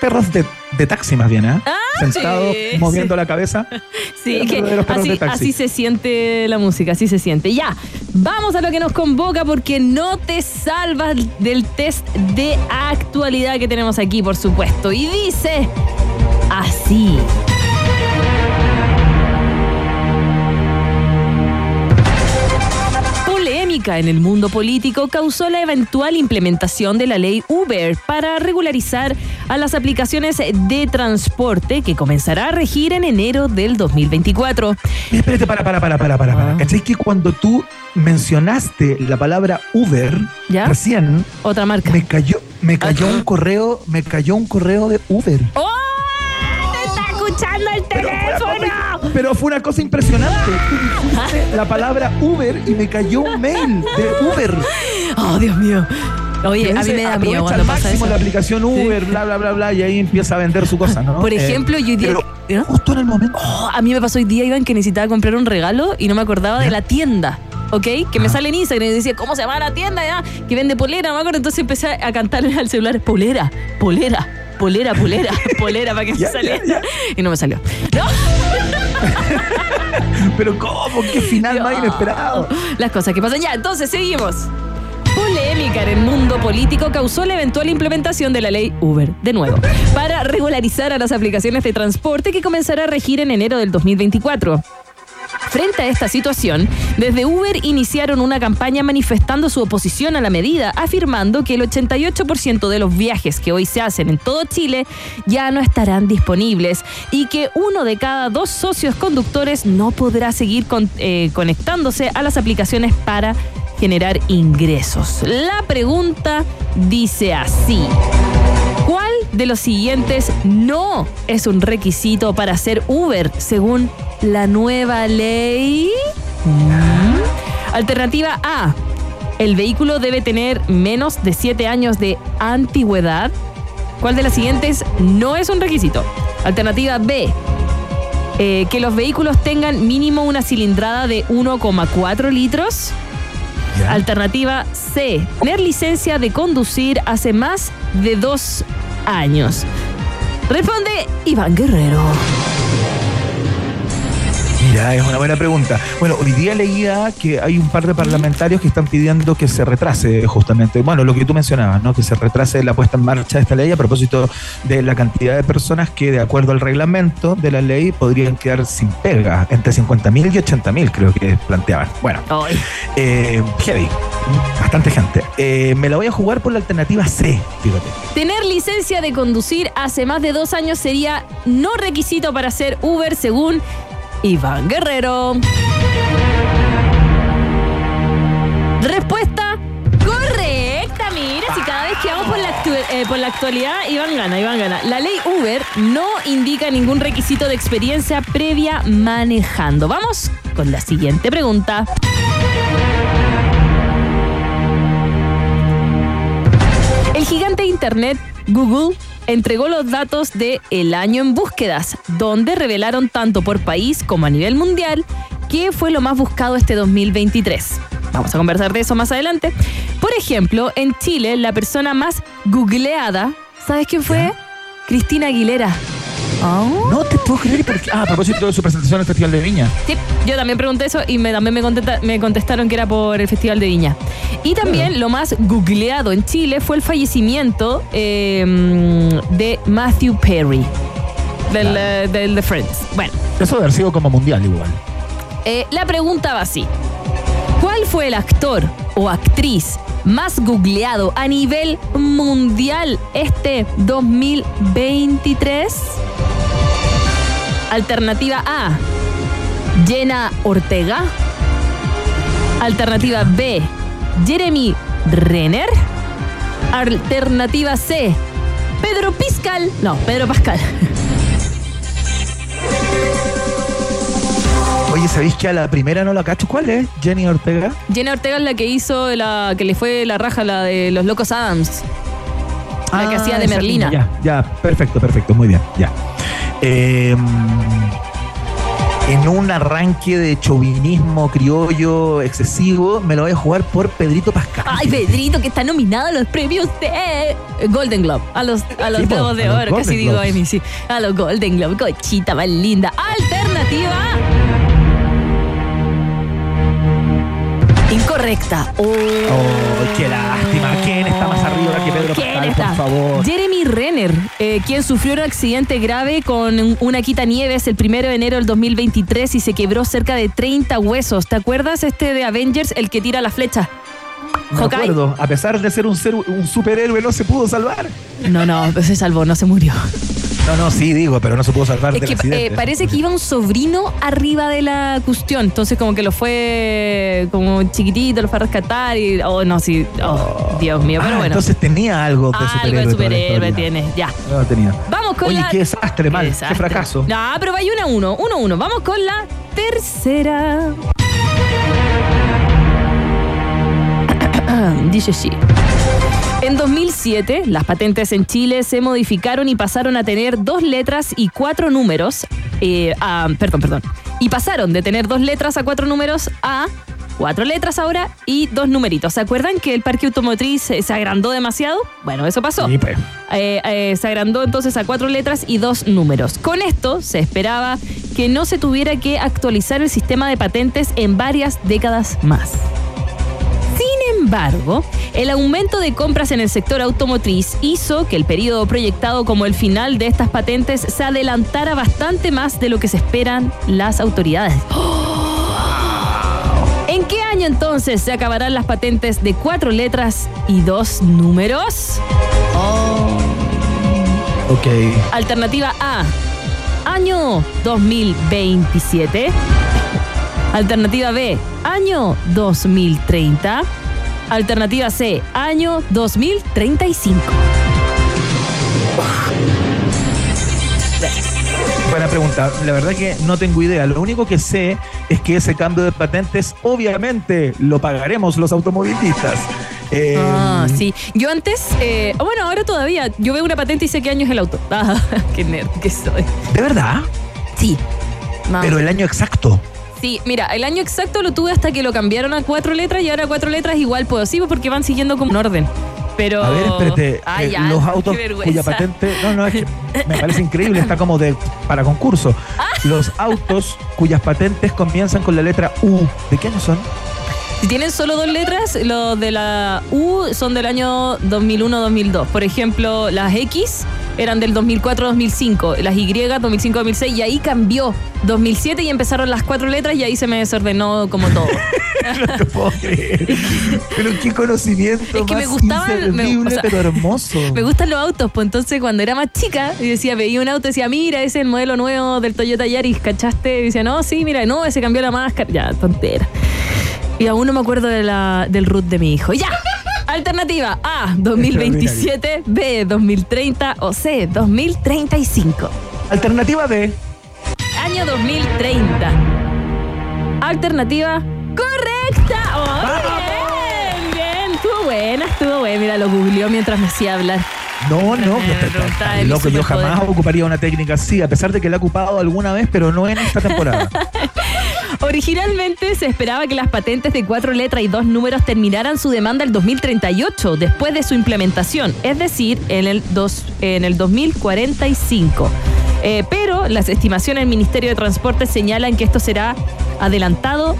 perros de, de taxi más bien, ¿eh? Sentados, sí, moviendo sí. la cabeza. [laughs] Sí, que así, así se siente la música, así se siente. Ya, vamos a lo que nos convoca porque no te salvas del test de actualidad que tenemos aquí, por supuesto. Y dice así. Polémica en el mundo político causó la eventual implementación de la ley Uber para regularizar a las aplicaciones de transporte que comenzará a regir en enero del 2024. Espérate, para, para, para, para, para. Ah. para. ¿Cachai que cuando tú mencionaste la palabra Uber ¿Ya? recién, Otra marca. me cayó, me cayó un correo, me cayó un correo de Uber. ¡Oh! ¡Está escuchando el teléfono! Pero fue una cosa impresionante. Tú dijiste la palabra Uber y me cayó un mail de Uber. ¡Oh, Dios mío! Oye, a mí me da "Aprovecha miedo al cuando pasa máximo eso. la aplicación Uber, bla, bla, bla, bla, y ahí empieza a vender su cosa, ¿no? Por Eh, ejemplo, yo hoy día- pero justo en el momento. Oh, a mí me pasó hoy día, Iván, que necesitaba comprar un regalo y no me acordaba de la tienda. ¿Ok? Que me sale en Instagram y decía, ¿cómo se llama la tienda ya? Que vende polera, no me acuerdo. Entonces empecé a cantarle al celular, polera, polera, polera, polera, [laughs] polera, para que me saliera. Y no me salió. ¿No? [laughs] Pero ¿cómo? ¿Qué final más inesperado? Las cosas que pasan. Ya, entonces seguimos. Polémica en el mundo político causó la eventual implementación de la ley Uber, de nuevo, para regularizar a las aplicaciones de transporte que comenzará a regir en enero del 2024. Frente a esta situación, desde Uber iniciaron una campaña manifestando su oposición a la medida, afirmando que el 88% de los viajes que hoy se hacen en todo Chile ya no estarán disponibles y que uno de cada dos socios conductores no podrá seguir eh, conectándose a las aplicaciones para generar ingresos. La pregunta dice así. ¿Cuál de los siguientes no es un requisito para ser Uber según la nueva ley? Mm. Alternativa A. El vehículo debe tener menos de 7 años de antigüedad. ¿Cuál de las siguientes no es un requisito? Alternativa B. eh, que los vehículos tengan mínimo una cilindrada de 1,4 litros. Alternativa C. Tener licencia de conducir hace más de dos años. Responde Iván Guerrero. Mira, es una buena pregunta. Bueno, hoy día leía que hay un par de parlamentarios que están pidiendo que se retrase justamente, bueno, lo que tú mencionabas, ¿no? Que se retrase la puesta en marcha de esta ley a propósito de la cantidad de personas que, de acuerdo al reglamento de la ley, podrían quedar sin pega, entre 50.000 y 80.000 creo que planteaban. Bueno, eh, heavy, bastante gente. Eh, me la voy a jugar por la alternativa C, fíjate. Tener licencia de conducir hace más de dos años sería no requisito para ser Uber según Iván Guerrero. Respuesta correcta. Mira, si cada vez que vamos por la, actu- eh, por la actualidad, Iván gana, Iván gana. La ley Uber no indica ningún requisito de experiencia previa manejando. Vamos con la siguiente pregunta. El gigante de Internet, Google, entregó los datos de El año en búsquedas, donde revelaron tanto por país como a nivel mundial qué fue lo más buscado este 2023. Vamos a conversar de eso más adelante. Por ejemplo, en Chile, la persona más googleada, ¿sabes quién fue? Cristina Aguilera. No te puedo creer porque. Ah, a propósito de su presentación en el Festival de Viña. Sí, yo también pregunté eso y me, también me, contesta- me contestaron que era por el Festival de Viña. Y también lo más googleado en Chile fue el fallecimiento eh, de Matthew Perry, del, eh, del The Friends. Bueno, Eso debe haber sido como mundial igual. eh, la pregunta va así. ¿Cuál fue el actor o actriz más googleado a nivel mundial este 2023? Alternativa A, Jenna Ortega. Alternativa B, Jeremy Renner. Alternativa C, Pedro Pascal. No, Pedro Pascal. Oye, ¿sabéis que a la primera no la cacho? ¿Cuál es? Jenny Ortega. Jenna Ortega es la que hizo la que le fue la raja, la de los locos Adams. La que Ah, hacía de Merlina. Ya, ya, perfecto, perfecto, muy bien, ya. Eh, en un arranque de chauvinismo criollo excesivo, me lo voy a jugar por Pedrito Pascal. Ay, Pedrito, que está nominado a los premios de Golden Globe, a los, a los Sí, po, Globos de Oro, casi digo. Amy, sí. A los Golden Globe, cochita más linda. Alternativa. Incorrecta. Oh, Oh, qué lástima. ¿Quién está por favor? Jeremy Renner eh, quien sufrió un accidente grave con una quitanieves el primero de enero del 2023 y se quebró cerca de 30 huesos. ¿Te acuerdas este de Avengers, el que tira la flecha? Me Hawkeye. acuerdo, a pesar de ser un, ser un superhéroe, no se pudo salvar. No, no, se salvó, no se murió. No, no, sí, digo, pero no se pudo salvar Es del que eh, parece que iba un sobrino arriba de la cuestión, entonces como que lo fue como chiquitito, lo fue a rescatar y, oh, no, sí, oh, Dios mío, pero Ah, bueno. Entonces tenía algo de Algo superhéroe. de toda la superhéroe tiene, ya. No lo tenía. Vamos con Oye, la... qué desastre, mal, qué, desastre. fracaso. No, pero vaya uno a uno, uno a uno. Vamos con la tercera. Dice sí. En 2007, las patentes en Chile se modificaron y pasaron a tener dos letras y cuatro números. eh, a- perdón, perdón. Y pasaron de tener dos letras a cuatro números a cuatro letras ahora y dos numeritos. ¿Se acuerdan que el parque automotriz eh, se agrandó demasiado? Bueno, eso pasó. Sí, pues. Eh, eh, se agrandó entonces a cuatro letras y dos números. Con esto se esperaba que no se tuviera que actualizar el sistema de patentes en varias décadas más. Sin embargo, el aumento de compras en el sector automotriz hizo que el periodo proyectado como el final de estas patentes se adelantara bastante más de lo que se esperan las autoridades. [gasps] ¿En qué año entonces se acabarán las patentes de cuatro letras y dos números? Ok. Alternativa A, año 2027. Alternativa B, año 2030. Alternativa C, año 2035. Buena pregunta. La verdad que no tengo idea. Lo único que sé es que ese cambio de patentes, obviamente, lo pagaremos los automovilistas. Eh, Ah, sí. Yo antes, eh, bueno, ahora todavía, yo veo una patente y sé qué año es el auto. [laughs] Ah, qué nerd que soy. ¿De verdad? Sí. Pero el año exacto. Sí, mira, el año exacto lo tuve hasta que lo cambiaron a cuatro letras y ahora cuatro letras igual puedo. Sí, porque van siguiendo como un orden. Pero. A ver, espérate. Ah, eh, ya, los autos cuya patente. No, no, es que me [laughs] parece increíble. Está como de para concurso. Ah. Los autos cuyas patentes comienzan con la letra U. ¿De qué año son? Si tienen solo dos letras, los de la U son del año 2001-2002. Por ejemplo, las X eran del 2004-2005, las Y 2005-2006 y ahí cambió 2007 y empezaron las cuatro letras y ahí se me desordenó como todo. [laughs] no te puedo creer. Pero qué conocimiento Es que me más gustaban- me- o sea, pero hermoso. [laughs] Me gustan los autos, pues entonces cuando era más chica y decía, veía un auto decía, mira, ese es el modelo nuevo del Toyota Yaris, ¿cachaste? Y decía, no, sí, mira, no, ese cambió la máscara. Ya, tontera. Y aún no me acuerdo de la, del root de mi hijo. ¡Ya! [laughs] Alternativa A, 2027, B, 2030 o C, 2035. Alternativa B. Año 2030. Alternativa correcta. ¡Oh, bien! Bien, estuvo buena, estuvo buena. Mira, lo googleó mientras me hacía hablar. No, no, mi loco, yo jamás ocuparía una técnica así, a pesar de que la he ocupado alguna vez, pero no en esta temporada. [laughs] Originalmente se esperaba que las patentes de cuatro letras y dos números terminaran su demanda el 2038, después de su implementación, es decir, en el, dos, en el 2045. Eh, pero las estimaciones del Ministerio de Transporte señalan que esto será adelantado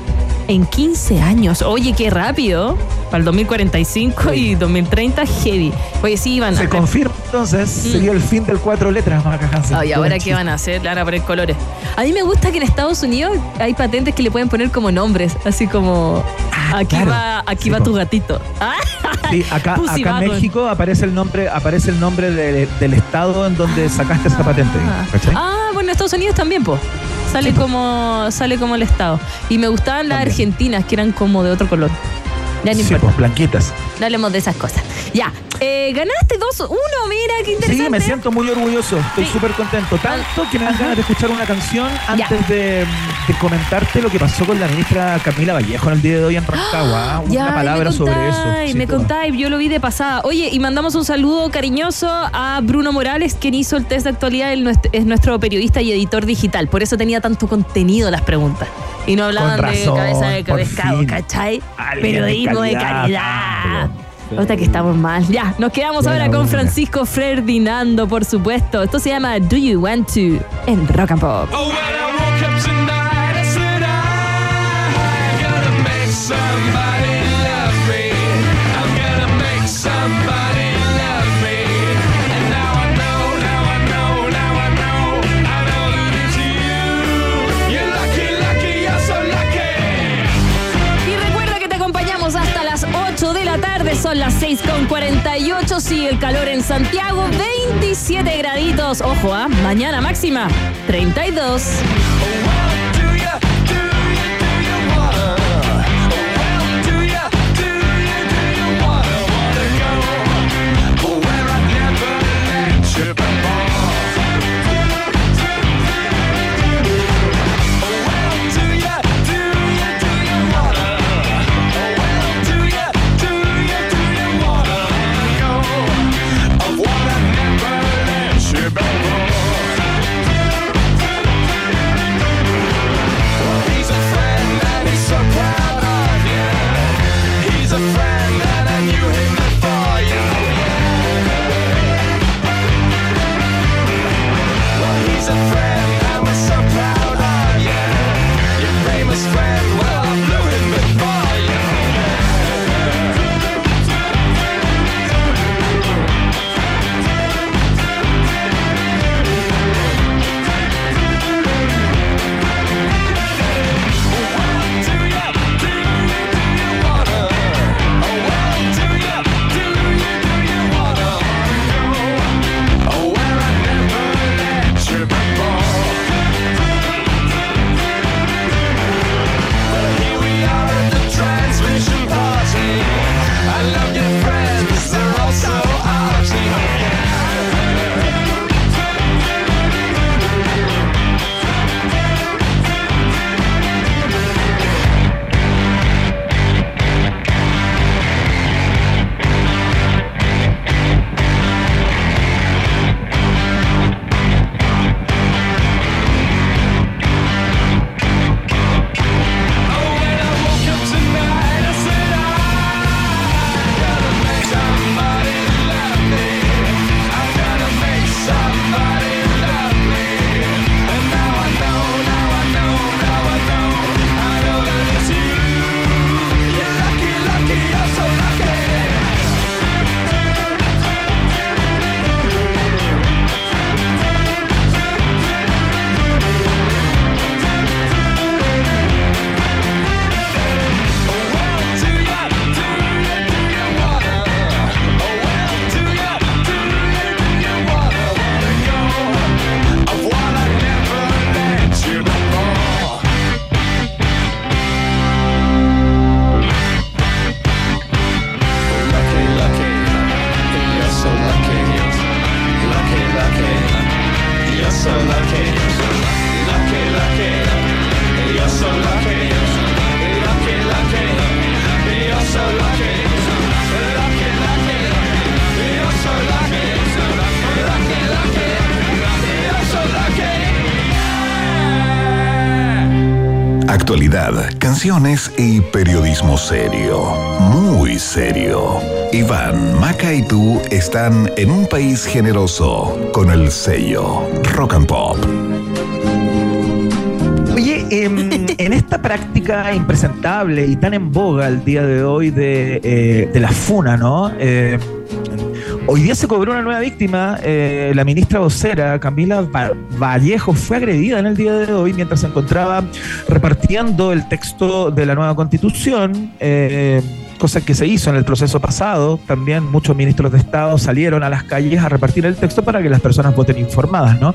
en 15 años. Oye, qué rápido. Para el 2045 y 2030, heavy. Oye, sí, Iván. Se confirma entonces, sería el fin del cuatro letras, Maca Hansen. Ay, ¿ahora qué van a hacer? Le van a poner colores. A mí me gusta que en Estados Unidos hay patentes que le pueden poner como nombres, así como aquí Ah, claro. va, aquí Sí, va tu gatito. Ah, Sí, acá, [laughs] en. México aparece el nombre, aparece el nombre de- del estado en donde sacaste esa patente. ¿cachai? Ah, en Estados Unidos también, po. Sale como sale como el estado. Y me gustaban las argentinas que eran como de otro color. Ya no sí, importa. pues blanquitas. No hablemos de esas cosas. Ya, eh, ganaste 2-1, mira, qué interesante. Sí, me siento muy orgulloso. Estoy súper contento. Tanto que me dan ganas de escuchar una canción antes de, de comentarte lo que pasó con la ministra Camila Vallejo en el día de hoy en Rancagua. [gasps] Una palabra sobre eso. Sí, me contáis, yo lo vi de pasada. Oye, y mandamos un saludo cariñoso a Bruno Morales, quien hizo el test de actualidad, es nuestro periodista y editor digital. Por eso tenía tanto contenido las preguntas. Y no hablaban razón, de cabeza de pescado. ¿cachai? Alguien de Periodismo de calidad, calidad. Otra que estamos mal. Ya, nos quedamos ahora con Francisco Ferdinando, por supuesto. Esto se llama Do You Want To en Rock and Pop. Oh, 6 con 48, sigue el calor en Santiago, 27 graditos. Ojo, ¿ah? mañana máxima, 32. Canciones y periodismo serio. Muy serio. Iván, Maca y tú están en un país generoso con el sello Rock and Pop. Oye, em, [laughs] en esta práctica impresentable y tan en boga el día de hoy de, eh, de la FUNA, ¿no? Eh, hoy día se cobró una nueva víctima. eh, la ministra vocera, Camila Va- Vallejo, fue agredida en el día de hoy mientras se encontraba repartiendo el texto de la nueva constitución. eh, cosa que se hizo en el proceso pasado. También muchos ministros de Estado salieron a las calles a repartir el texto para que las personas voten informadas, ¿no?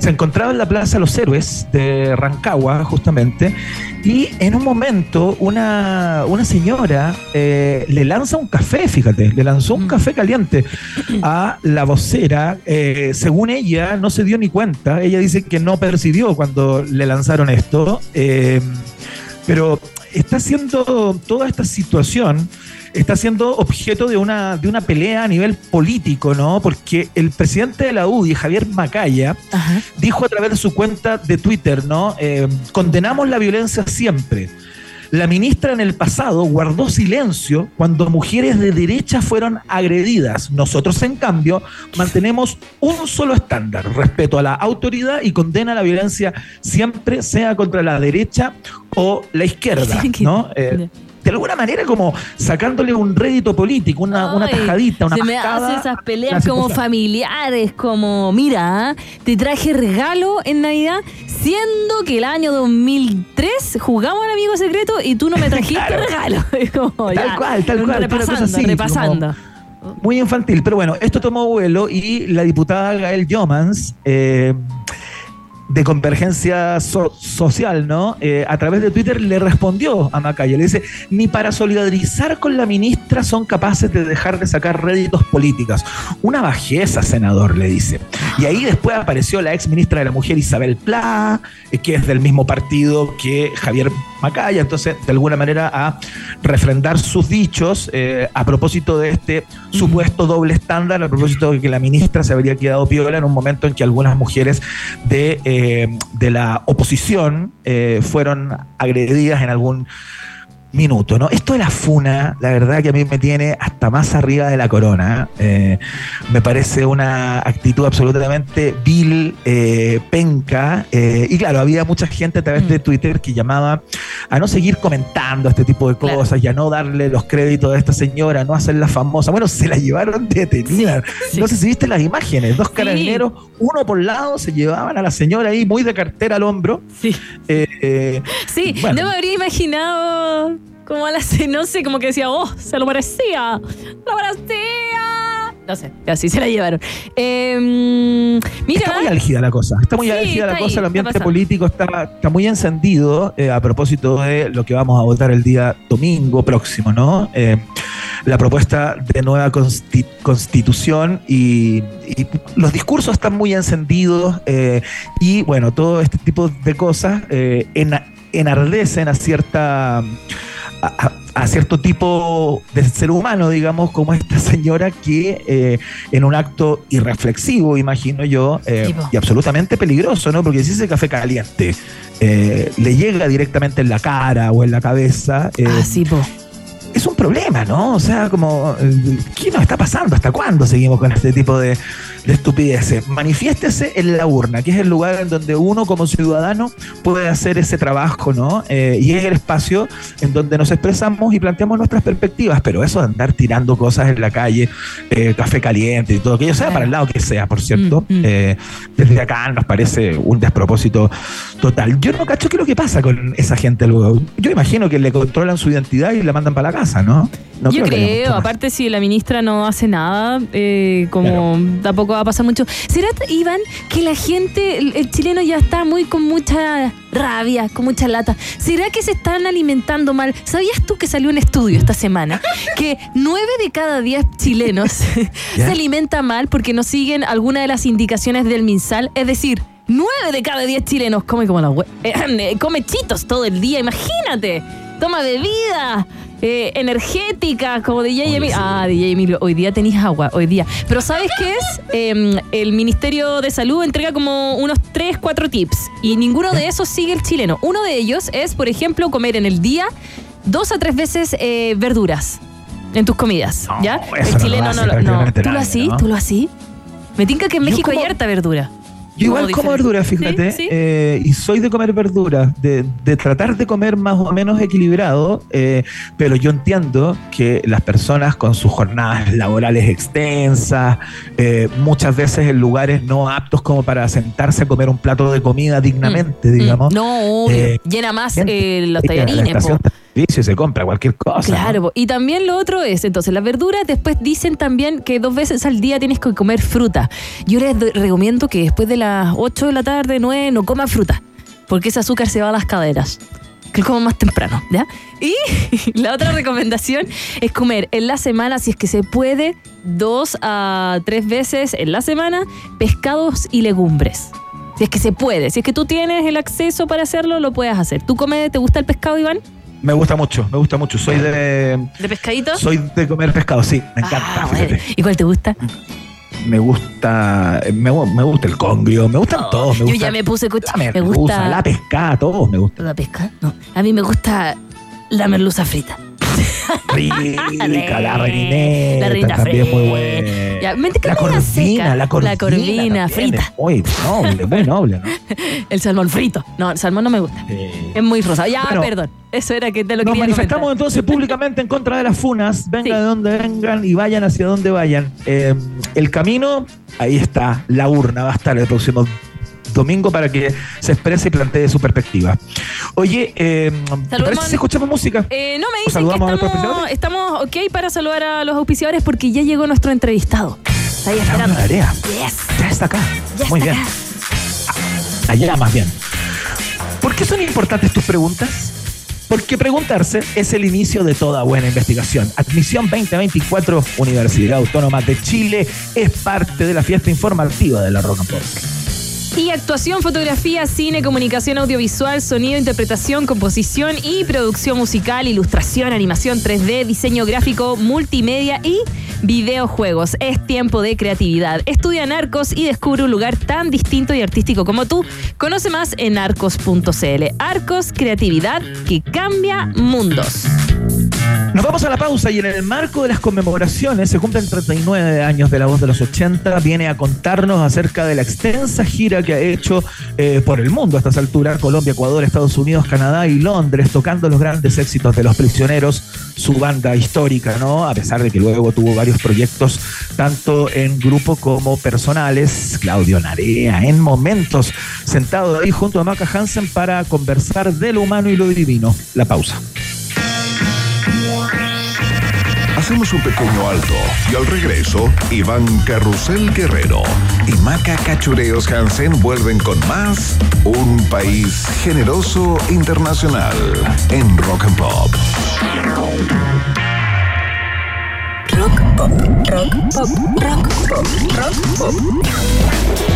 Se encontraba en la Plaza Los Héroes de Rancagua, justamente, y en un momento una, una señora eh, le lanza un café, fíjate, le lanzó un café caliente a la vocera. eh, según ella, no se dio ni cuenta. Ella dice que no percibió cuando le lanzaron esto. eh, pero está siendo toda esta situación está siendo objeto de una, de una pelea a nivel político, ¿no? Porque el presidente de la UDI, Javier Macaya, dijo a través de su cuenta de Twitter, ¿no? Eh, condenamos la violencia siempre. La ministra en el pasado guardó silencio cuando mujeres de derecha fueron agredidas. Nosotros, en cambio, mantenemos un solo estándar, respeto a la autoridad y condena la violencia siempre, sea contra la derecha o la izquierda, [laughs] ¿no? Eh, de alguna manera como sacándole un rédito político, una, una Ay, tajadita, una Se me hace esas peleas como familiares, como, mira, ¿ah? te traje regalo en Navidad, siendo que el año 2003 jugamos al amigo secreto y tú no me [laughs] trajiste Claro. regalo. [laughs] Como, Tal ya, cual, tal cual, una Repasando, así, repasando. como- Muy infantil, pero bueno, esto tomó vuelo y la diputada Gael Yomans, eh, de Convergencia So- Social, ¿no? Eh, a través de Twitter le respondió a Macaya, le dice, ni para solidarizar con la ministra son capaces de dejar de sacar réditos políticos. Una bajeza, senador, le dice. Y ahí después apareció la ex ministra de la Mujer Isabel Pla, eh, que es del mismo partido que Javier Macaya, entonces de alguna manera a refrendar sus dichos eh, a propósito de este supuesto doble estándar, a propósito de que la ministra se habría quedado piola en un momento en que algunas mujeres de, eh, de la oposición eh, fueron agredidas en algún minuto, ¿no? Esto de la funa, la verdad que a mí me tiene hasta más arriba de la corona. eh, me parece una actitud absolutamente vil, eh, penca. eh, y claro, había mucha gente a través de Twitter que llamaba a no seguir comentando este tipo de cosas y a no darle los créditos a esta señora, no hacerla famosa. Bueno, se la llevaron detenida. No sé si viste las imágenes, dos carabineros, uno por lado, se llevaban a la señora ahí muy de cartera al hombro. Sí. Eh, Sí, bueno. no me habría imaginado como a la no sé, como que decía, oh, se lo merecía, lo merecía. No sé, así se la llevaron. Eh, mira, Está muy álgida la cosa, está muy Sí, álgida la cosa, el ambiente está político está, está muy encendido eh, a propósito de lo que vamos a votar el día domingo próximo, ¿no? Eh, la propuesta de nueva consti- constitución y, y los discursos están muy encendidos eh, y bueno, todo este tipo de cosas eh, ena- enardecen a cierta... a- cierto tipo de ser humano, digamos, como esta [laughs] señora que eh, en un acto irreflexivo, imagino yo, eh, y absolutamente peligroso, ¿no? Porque si ese café caliente eh, le llega directamente en la cara o en la cabeza, Ah, sí, po. es un problema, ¿no? O sea, como, ¿qué nos está pasando? ¿Hasta cuándo seguimos con este tipo de, de estupideces? Manifiéstese en la urna, que es el lugar en donde uno como ciudadano puede hacer ese trabajo, ¿no? Eh, y es el espacio en donde nos expresamos y planteamos nuestras perspectivas, pero eso de andar tirando cosas en la calle, eh, café caliente y todo aquello, sea para el lado que sea, por cierto, eh, desde acá nos parece un despropósito total. Yo no cacho qué es lo que pasa con esa gente luego. Yo imagino que le controlan su identidad y la mandan para la casa, ¿no? No Yo creo, aparte si la ministra no hace nada, eh, como tampoco va a pasar mucho. ¿Será, Iván, que la gente, el, el chileno ya está muy con mucha rabia, con mucha lata? ¿Será que se están alimentando mal? ¿Sabías tú que salió un estudio esta semana que nueve de cada diez chilenos [laughs] se alimenta mal porque no siguen alguna de las indicaciones del MinSal? Es decir, nueve de cada diez chilenos come como la hue- eh, [clears throat] eh, come chitos todo el día, imagínate. Toma bebida. Eh, energética, como DJ Emilio. Ah, DJ Emilio, hoy día tenéis agua, hoy día. Pero ¿sabes qué es? Em, el Ministerio de Salud entrega como unos 3, 4 tips y ninguno de esos sigue el chileno. Uno de ellos es, por ejemplo, comer en el día dos a tres veces eh, verduras en tus comidas, ¿ya? el no lo chileno hace no lo... No, ¿Tú lo así? ¿Tú lo así? Me tinca que en México hay harta verdura. Yo igual Como diferente. verduras, fíjate, Sí, sí. eh, y soy de comer verduras, de, de tratar de comer más o menos equilibrado, eh, pero yo entiendo que las personas con sus jornadas laborales extensas, eh, muchas veces en lugares no aptos como para sentarse a comer un plato de comida dignamente, digamos. Mm. No, obvio. Eh, Llena más los tallarines. Po. estación de servicio y se compra cualquier cosa. Claro, po. y también lo otro es, entonces, las verduras, después dicen también que dos veces al día tienes que comer fruta. Yo les do- recomiendo que después de las 8 de la tarde, 9, no coman fruta, porque ese azúcar se va a las caderas. Que como más temprano, ¿ya? Y [laughs] la otra recomendación es comer en la semana, si es que se puede, dos a tres veces en la semana, pescados y legumbres. Si es que se puede, si es que tú tienes el acceso para hacerlo, lo puedes hacer. ¿Tú comes, te gusta el pescado, Iván? Me gusta mucho, me gusta mucho. Soy de. ¿De pescadito? Soy de comer pescado, sí, me encanta. Ah. ¿Y cuál te gusta? [laughs] Me gusta. Me, me gusta el congrio, me gustan todos. Me Yo gusta ya me puse coche. la Me merluza, gusta. la pescada, todos me gustan. ¿La pesca? No. A mí me gusta la merluza frita. Rica, la reineta, La también frita. muy buena. Ya, La corvina, seca. la corvina. La corvina frita. Muy noble, muy noble, ¿no? [laughs] El salmón frito. No, el salmón no me gusta. Es muy rosado. Ya, Bueno, perdón. Eso era que te lo Nos quería manifestamos comentar. entonces públicamente en contra de las funas, venga de donde vengan y vayan hacia donde vayan. Eh, el camino, ahí está, la urna va a estar el próximo domingo para que se exprese y plantee su perspectiva. Oye, eh, ¿te parece si escuchamos música? Eh, no, me ¿O dicen que saludamos a nuestros estamos, auspiciadores? estamos ok para saludar a los auspiciadores porque ya llegó nuestro entrevistado. Está ahí esperando. tarea. Yes. Ya está acá. Ya Muy está bien. acá. Allá más bien. ¿Por qué son importantes tus preguntas? Porque preguntarse es el inicio de toda buena investigación. Admisión 2024, Universidad Autónoma de Chile, es parte de la fiesta informativa de la Rock and Pop. Y actuación, fotografía, cine, comunicación audiovisual, sonido, interpretación, composición y producción musical, ilustración, animación 3D, diseño gráfico, multimedia y videojuegos. Es tiempo de creatividad. Estudia en Arcos y descubre un lugar tan distinto y artístico como tú. Conoce más en arcos.cl. Arcos, creatividad que cambia mundos. Nos vamos a la pausa y en el marco de las conmemoraciones, se cumplen 39 años de la voz de los 80, viene a contarnos acerca de la extensa gira que ha hecho eh, por el mundo a estas alturas, Colombia, Ecuador, Estados Unidos, Canadá y Londres, tocando los grandes éxitos de los prisioneros, su banda histórica, ¿no? A pesar de que luego tuvo varios proyectos, tanto en grupo como personales, Claudio Narea, en momentos, sentado ahí junto a Maca Hansen para conversar de lo humano y lo divino. La pausa. Hacemos un pequeño alto y al regreso, Iván Carrusel Guerrero y Maca Cachureos Hansen vuelven con más Un País Generoso Internacional en Rock and Pop. Rock pop, rock pop, rock pop, rock pop.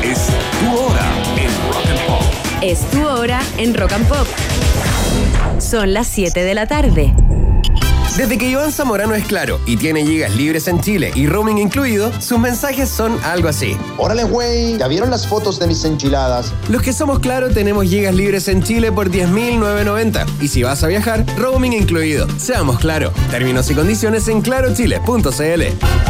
Es tu hora en Rock and Pop. Es tu hora en Rock and Pop. Son las 7 de la tarde. Desde que Iván Zamorano es claro y tiene gigas libres en Chile y roaming incluido, sus mensajes son algo así. Órale, güey, ¿ya vieron las fotos de mis enchiladas? Los que somos claro tenemos gigas libres en Chile por 10.990 y si vas a viajar, roaming incluido. Seamos claro. Términos y condiciones en clarochile.cl.